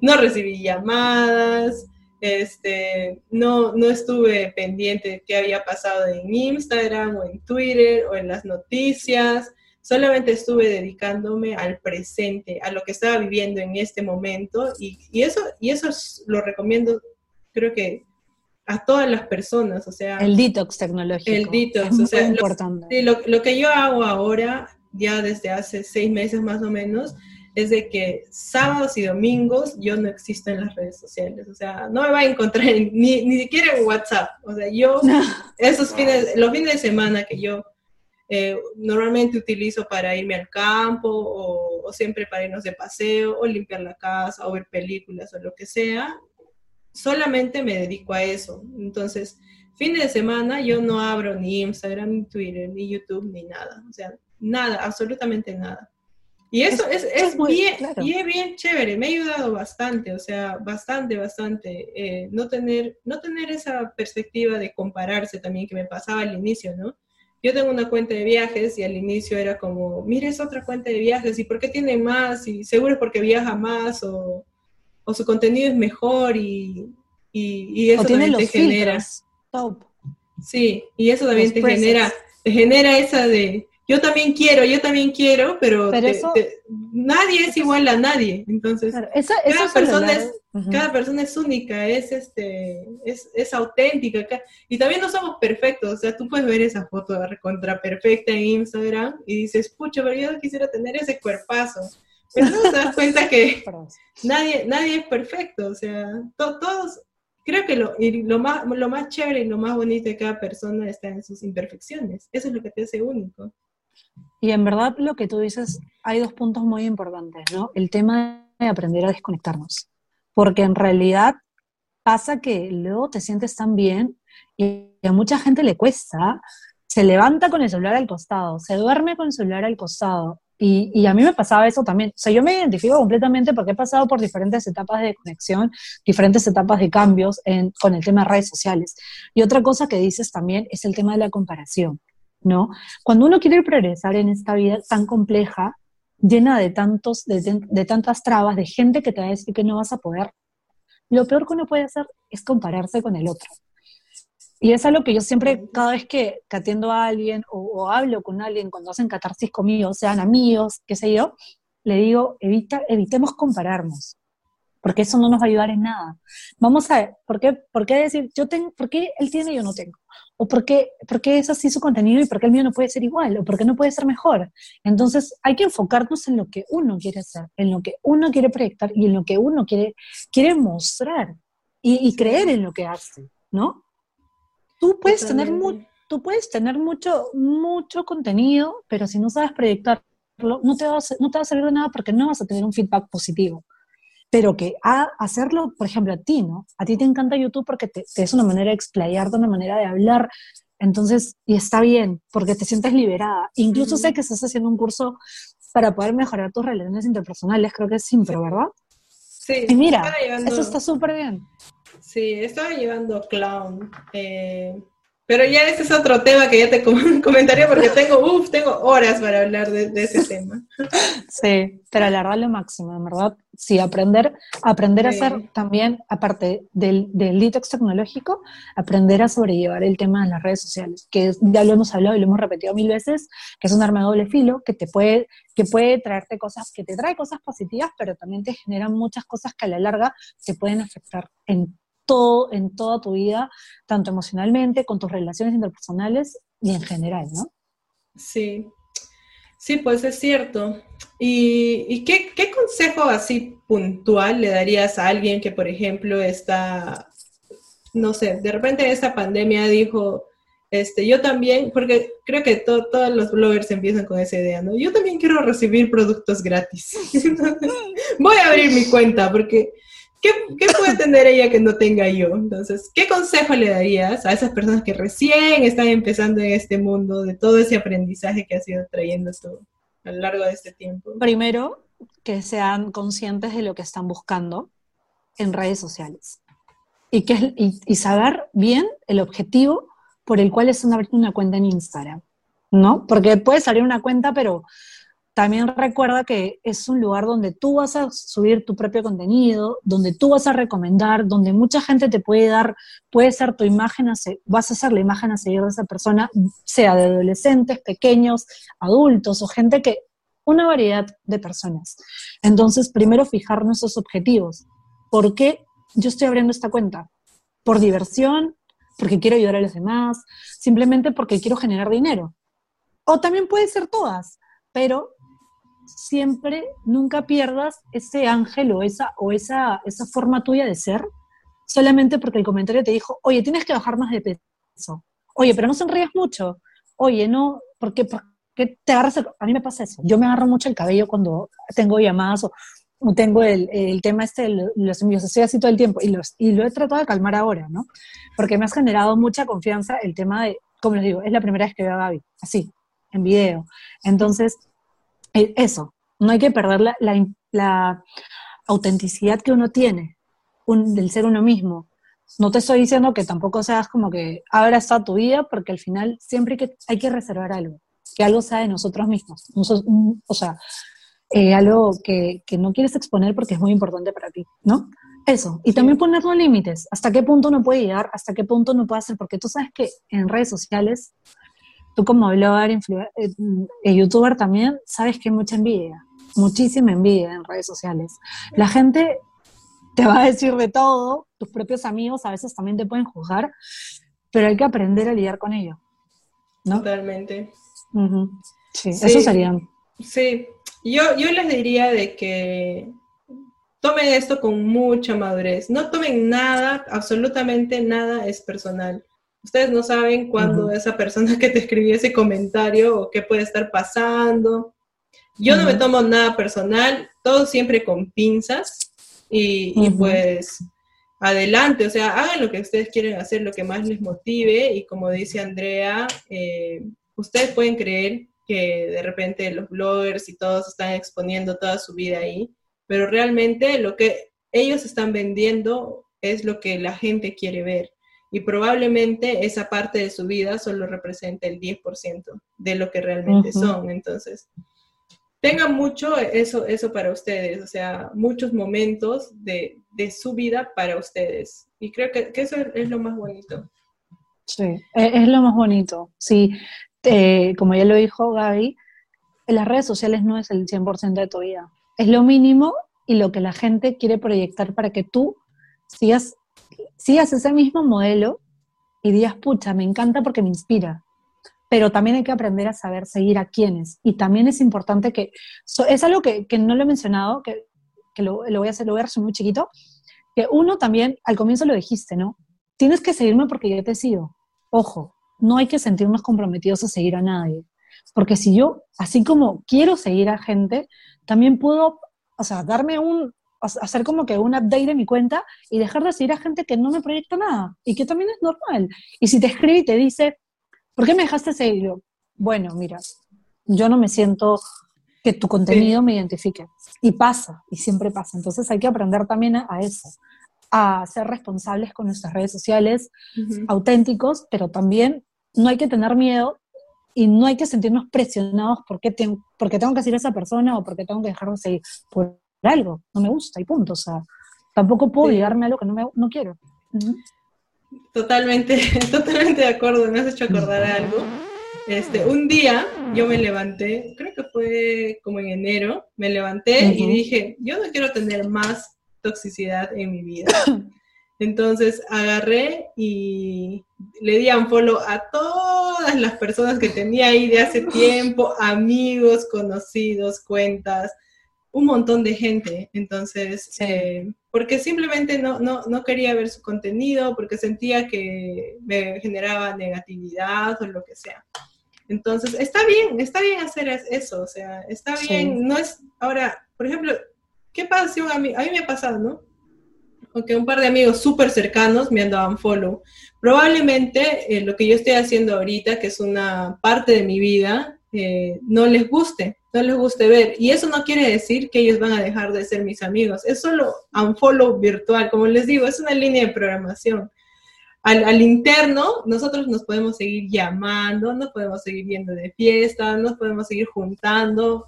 No recibí llamadas, este, no, no estuve pendiente de qué había pasado en Instagram o en Twitter o en las noticias. Solamente estuve dedicándome al presente, a lo que estaba viviendo en este momento y eso, y eso lo recomiendo, creo que a todas las personas, o sea... El detox tecnológico. El detox, o sea, importante. Lo, lo, que yo hago ahora, ya desde hace seis meses más o menos, es de que sábados y domingos yo no existo en las redes sociales, o sea, no me va a encontrar ni, ni siquiera en WhatsApp, o sea, yo <laughs> esos fines, los fines de semana que yo eh, normalmente utilizo para irme al campo o, o, siempre para irnos de paseo o limpiar la casa o ver películas o lo que sea, solamente me dedico a eso. Entonces, fin de semana yo no abro ni Instagram, ni Twitter, ni YouTube, ni nada. O sea, nada, absolutamente nada. Y eso es, es, bien, y es bien chévere, me ha ayudado bastante, o sea, bastante, bastante. Eh, no, tener, no tener esa perspectiva de compararse también que me pasaba al inicio, ¿no? Yo tengo una cuenta de viajes y al inicio era como, mira, es otra cuenta de viajes, ¿y por qué tiene más? Y seguro es porque viaja más o o su contenido es mejor y, y, eso también te genera. Top. Sí, y eso también te genera, te genera esa de yo también quiero, yo también quiero, pero, nadie es igual a nadie. Entonces, cada, persona es, cada persona es única, es este, es, es auténtica. Y también no somos perfectos. O sea, tú puedes ver esa foto contra perfecta en Instagram y dices, pucha, pero yo quisiera tener ese cuerpazo. Pero no te das cuenta que <laughs> nadie, nadie es perfecto, o sea, todos, creo que lo, y lo, más, lo más chévere y lo más bonito de cada persona está en sus imperfecciones. Eso es lo que te hace único. Y en verdad lo que tú dices, hay dos puntos muy importantes, ¿no? El tema de aprender a desconectarnos. Porque en realidad pasa que luego te sientes tan bien y a mucha gente le cuesta, se levanta con el celular al costado, se duerme con el celular al costado. Y, a mí me pasaba eso también. O sea, yo me identifico completamente porque he pasado por diferentes etapas de conexión, diferentes etapas de cambios en, con el tema de redes sociales. Y otra cosa que dices también es el tema de la comparación, ¿no? Cuando uno quiere progresar en esta vida tan compleja, llena de, tantos, de, de tantas trabas, de gente que te va a decir que no vas a poder, lo peor que uno puede hacer es compararse con el otro. Y es algo que yo siempre, cada vez que, atiendo a alguien o, hablo con alguien, cuando hacen catarsis conmigo, sean amigos, qué sé yo, le digo, evita, evitemos compararnos, porque eso no nos va a ayudar en nada. Vamos a ver, ¿por qué, por qué decir, yo tengo, por qué él tiene y yo no tengo? ¿O por qué, por qué es así su contenido y por qué el mío no puede ser igual? ¿O por qué no puede ser mejor? Entonces, hay que enfocarnos en lo que uno quiere hacer, en lo que uno quiere proyectar y en lo que uno quiere, quiere mostrar y, y creer en lo que hace, ¿no? Tú puedes tener tú puedes tener mucho, mucho contenido, pero si no sabes proyectarlo, no te, va a, no te va a servir de nada porque no vas a tener un feedback positivo. Pero que a hacerlo, por ejemplo, a ti, ¿no? A ti te encanta YouTube porque te, es una manera de explayarte, una manera de hablar. Entonces, y está bien, porque te sientes liberada. Incluso sé que estás haciendo un curso para poder mejorar tus relaciones interpersonales, creo que es simple, ¿verdad? Sí. Y mira, eso está súper bien. Sí, estaba llevando clown. Eh, pero ya ese es otro tema que ya te <laughs> comentaría porque tengo, uf, tengo horas para hablar de, ese tema. Sí, pero la verdad lo máximo, en verdad. Sí, aprender, aprender a hacer también, aparte del, del detox tecnológico, aprender a sobrellevar el tema de las redes sociales, que ya lo hemos hablado y lo hemos repetido mil veces, que es un arma de doble filo, que te puede, que puede traerte cosas, que te trae cosas positivas, pero también te generan muchas cosas que a la larga te pueden afectar en todo, en toda tu vida, tanto emocionalmente, con tus relaciones interpersonales y en general, ¿no? Sí, sí, pues es cierto. ¿Y, qué, consejo así puntual le darías a alguien que, por ejemplo, está, no sé, de repente en esta pandemia dijo, este, yo también, porque creo que todos los bloggers empiezan con esa idea, ¿no? Yo también quiero recibir productos gratis. <laughs> Voy a abrir mi cuenta porque ¿Qué, puede tener ella que no tenga yo? Entonces, ¿qué consejo le darías a esas personas que recién están empezando en este mundo de todo ese aprendizaje que has ido trayendo tú a lo largo de este tiempo? Primero, que sean conscientes de lo que están buscando en redes sociales y, que, y, saber bien el objetivo por el cual es abrir una cuenta en Instagram, ¿no? Porque puede salir una cuenta, pero también recuerda que es un lugar donde tú vas a subir tu propio contenido, donde tú vas a recomendar, donde mucha gente te puede dar, puede ser tu imagen, vas a ser la imagen a seguir de esa persona, sea de adolescentes, pequeños, adultos o gente que, una variedad de personas. Entonces, primero fijar nuestros objetivos. ¿Por qué yo estoy abriendo esta cuenta? ¿Por diversión? ¿Porque quiero ayudar a los demás? ¿Simplemente porque quiero generar dinero? O también puede ser todas, pero siempre, nunca pierdas ese ángel o esa, o esa, esa forma tuya de ser, solamente porque el comentario te dijo, oye, tienes que bajar más de peso. Oye, pero no sonríes mucho. Oye, no, porque, porque te agarras A mí me pasa eso. Yo me agarro mucho el cabello cuando tengo llamadas o, tengo el, el, tema este los envíos. Estoy así todo el tiempo y, los, y lo he tratado de calmar ahora, ¿no? Porque me has generado mucha confianza el tema de, como les digo, es la primera vez que veo a Gaby, así, en video. Entonces, eso, no hay que perder la, autenticidad que uno tiene del ser uno mismo. No te estoy diciendo que tampoco seas como que ahora está tu vida, porque al final siempre hay que, hay que reservar algo, que algo sea de nosotros mismos. o sea, eh, algo que, no quieres exponer porque es muy importante para ti, ¿no? Eso. Y también poner los límites. ¿Hasta qué punto no puede llegar? ¿Hasta qué punto no puede hacer? Porque tú sabes que en redes sociales tú como blogger, eh, eh, youtuber también, sabes que hay mucha envidia, muchísima envidia en redes sociales. La gente te va a decir de todo, tus propios amigos a veces también te pueden juzgar, pero hay que aprender a lidiar con ello. ¿no? Totalmente. sí, eso sería. Sí, yo, yo les diría de que tomen esto con mucha madurez. No tomen nada, absolutamente nada es personal. Ustedes no saben cuándo esa persona que te escribió ese comentario o qué puede estar pasando. Yo no me tomo nada personal, todo siempre con pinzas y, pues adelante, o sea, hagan lo que ustedes quieren hacer, lo que más les motive y como dice Andrea, eh, ustedes pueden creer que de repente los bloggers y todos están exponiendo toda su vida ahí, pero realmente lo que ellos están vendiendo es lo que la gente quiere ver. Y probablemente esa parte de su vida solo representa el 10% de lo que realmente son. Entonces, tengan mucho eso, eso para ustedes, o sea, muchos momentos de, su vida para ustedes. Y creo que, eso es, lo más bonito. Sí, e, es, lo más bonito. Sí, eh, como ya lo dijo Gaby, las redes sociales no es el 100% de tu vida es lo mínimo y lo que la gente quiere proyectar para que tú sigas, sigas ese mismo modelo y digas, pucha, me encanta porque me inspira. Pero también hay que aprender a saber seguir a quienes. Y también es importante que, es algo que, no lo he mencionado, que, lo, voy a hacer, lo voy a resumir muy chiquito, que uno también, al comienzo lo dijiste, ¿no? Tienes que seguirme porque yo te sigo. Ojo, no hay que sentirnos comprometidos a seguir a nadie. Porque si yo, así como quiero seguir a gente, también puedo, o sea, darme un, hacer como que un update de mi cuenta y dejar de seguir a gente que no me proyecta nada y que también es normal. Y si te escribe y te dice, ¿por qué me dejaste seguir? Bueno, mira, yo no me siento que tu contenido me identifique. Y pasa, y siempre pasa. Entonces hay que aprender también a, eso, a ser responsables con nuestras redes sociales, auténticos, pero también no hay que tener miedo y no hay que sentirnos presionados porque, porque tengo que seguir a esa persona o porque tengo que dejar de seguir por algo, no me gusta y punto, o sea, tampoco puedo llegarme a algo que no, me, no quiero. Totalmente, <laughs> totalmente de acuerdo, me has hecho acordar algo. Este, un día yo me levanté, creo que fue como en enero, me levanté y dije, yo no quiero tener más toxicidad en mi vida. <coughs> Entonces agarré y le di un follow a todas las personas que tenía ahí de hace tiempo, amigos, conocidos, cuentas, un montón de gente. Entonces, eh, porque simplemente no, no, no, quería ver su contenido, porque sentía que me generaba negatividad o lo que sea. Entonces, está bien, está bien hacer eso, o sea, está bien, no es, ahora, por ejemplo, ¿qué pasa si un amigo, a mí me ha pasado, ¿no? aunque un par de amigos súper cercanos me han dado un follow. Probablemente eh, lo que yo estoy haciendo ahorita, que es una parte de mi vida, eh, no les guste, no les guste ver. Y eso no quiere decir que ellos van a dejar de ser mis amigos. Es solo un follow virtual, como les digo, es una línea de programación. Al, al, interno, nosotros nos podemos seguir llamando, nos podemos seguir viendo de fiesta, nos podemos seguir juntando,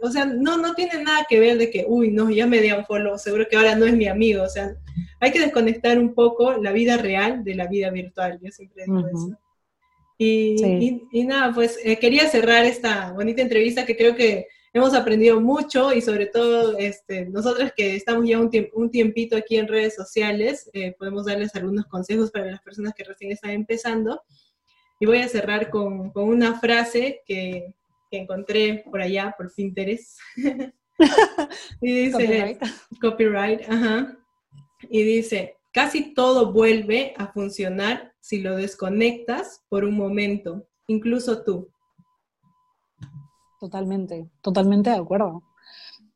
o sea, no, no tiene nada que ver de que, uy, no, ya me di un follow, seguro que ahora no es mi amigo, o sea, hay que desconectar un poco la vida real de la vida virtual, yo siempre digo eso. Y, y, nada, pues eh, quería cerrar esta bonita entrevista que creo que hemos aprendido mucho y sobre todo este, nosotros que estamos ya un, un tiempito aquí en redes sociales, eh, podemos darles algunos consejos para las personas que recién están empezando. Y voy a cerrar con, con una frase que, que encontré por allá, por Pinterest. <laughs> y dice, copyright. ajá. Y dice, casi todo vuelve a funcionar si lo desconectas por un momento, incluso tú. Totalmente, totalmente de acuerdo.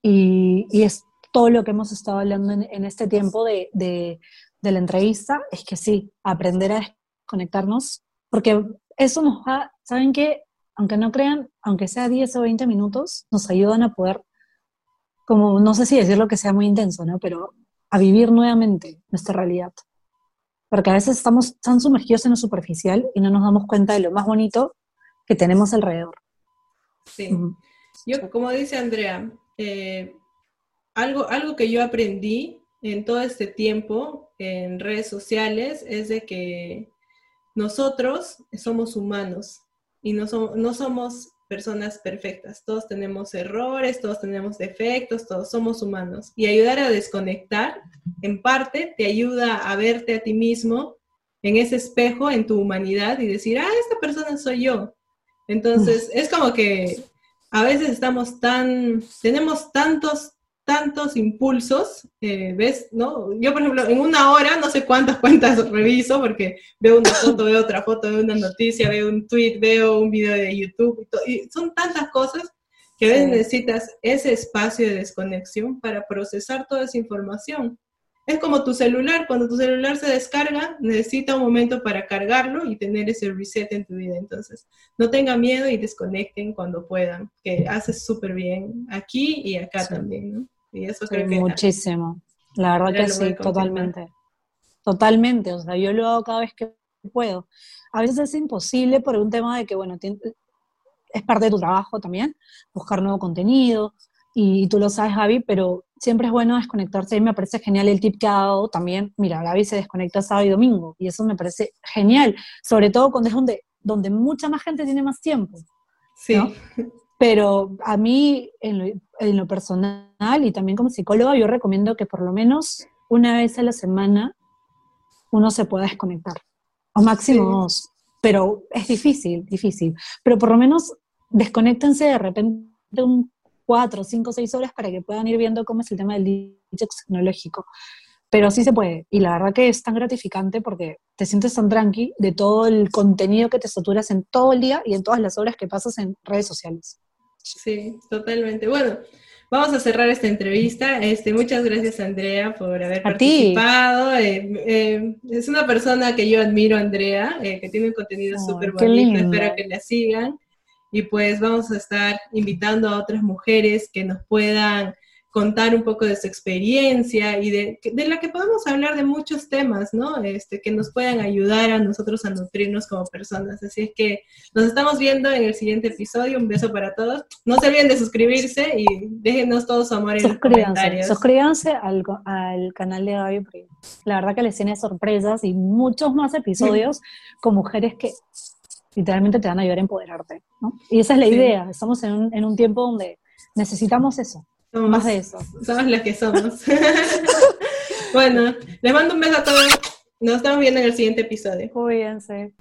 Y, es todo lo que hemos estado hablando en, este tiempo de, de, la entrevista, es que sí, aprender a desconectarnos, porque eso nos va, ¿saben qué? aunque no crean, aunque sea 10 o 20 minutos, nos ayudan a poder, como no sé si decirlo que sea muy intenso, ¿no? Pero a vivir nuevamente nuestra realidad. Porque a veces estamos tan sumergidos en lo superficial y no nos damos cuenta de lo más bonito que tenemos alrededor. Sí. Yo, como dice Andrea, eh, algo, algo que yo aprendí en todo este tiempo en redes sociales es de que nosotros somos humanos y no, somos, no somos personas perfectas, todos tenemos errores, todos tenemos defectos, todos somos humanos. Y ayudar a desconectar, en parte, te ayuda a verte a ti mismo en ese espejo, en tu humanidad y decir, ah, esta persona soy yo. Entonces, es como que a veces estamos tan, tenemos tantos tantos impulsos, eh, ¿ves? ¿no? Yo, por ejemplo, en una hora no sé cuántas <laughs> cuentas reviso porque veo una foto, veo otra foto, veo una noticia, veo un tweet, veo un video de YouTube, y, son tantas cosas que a veces necesitas ese espacio de desconexión para procesar toda esa información. Es como tu celular, cuando tu celular se descarga, necesita un momento para cargarlo y tener ese reset en tu vida. Entonces, no tengan miedo y desconecten cuando puedan, que haces súper bien aquí y acá también, ¿no? Y eso creo que... Muchísimo. La verdad que sí, totalmente. Totalmente, o sea, yo lo hago cada vez que puedo. A veces es imposible por un tema de que, bueno, es parte de tu trabajo también, buscar nuevo contenido, y tú lo sabes, Gaby, pero siempre es bueno desconectarse. A mí me parece genial el tip que ha dado también. Mira, Gaby se desconecta sábado y domingo, y eso me parece genial, sobre todo cuando es donde, donde mucha más gente tiene más tiempo. Sí. Pero a mí, en lo, personal y también como psicóloga, yo recomiendo que por lo menos una vez a la semana uno se pueda desconectar, o máximo dos. Pero es difícil, difícil. Pero por lo menos desconectense de repente un cuatro, cinco, seis horas para que puedan ir viendo cómo es el tema del detox tecnológico. Pero sí se puede. Y la verdad que es tan gratificante porque te sientes tan tranqui de todo el contenido que te saturas en todo el día y en todas las horas que pasas en redes sociales. Sí, totalmente. Bueno, vamos a cerrar esta entrevista. Este, muchas gracias, Andrea, por haber participado. Eh, eh, es una persona que yo admiro, Andrea, eh, que tiene un contenido súper bonito. Espero que la sigan y pues vamos a estar invitando a otras mujeres que nos puedan contar un poco de su experiencia y de, de, la que podemos hablar de muchos temas, ¿no? Este, que nos puedan ayudar a nosotros a nutrirnos como personas. Así es que nos estamos viendo en el siguiente episodio. Un beso para todos. No se olviden de suscribirse y déjenos todo su amor en los comentarios. Suscríbanse al, al canal de Gaby, la verdad que les tiene sorpresas y muchos más episodios <laughs> con mujeres que literalmente te van a ayudar a empoderarte, ¿no? Y esa es la idea, estamos en un, en un tiempo donde necesitamos eso, más de eso. Somos las que somos. <laughs> bueno, les mando un beso a todos, nos estamos viendo en el siguiente episodio. Cuídense.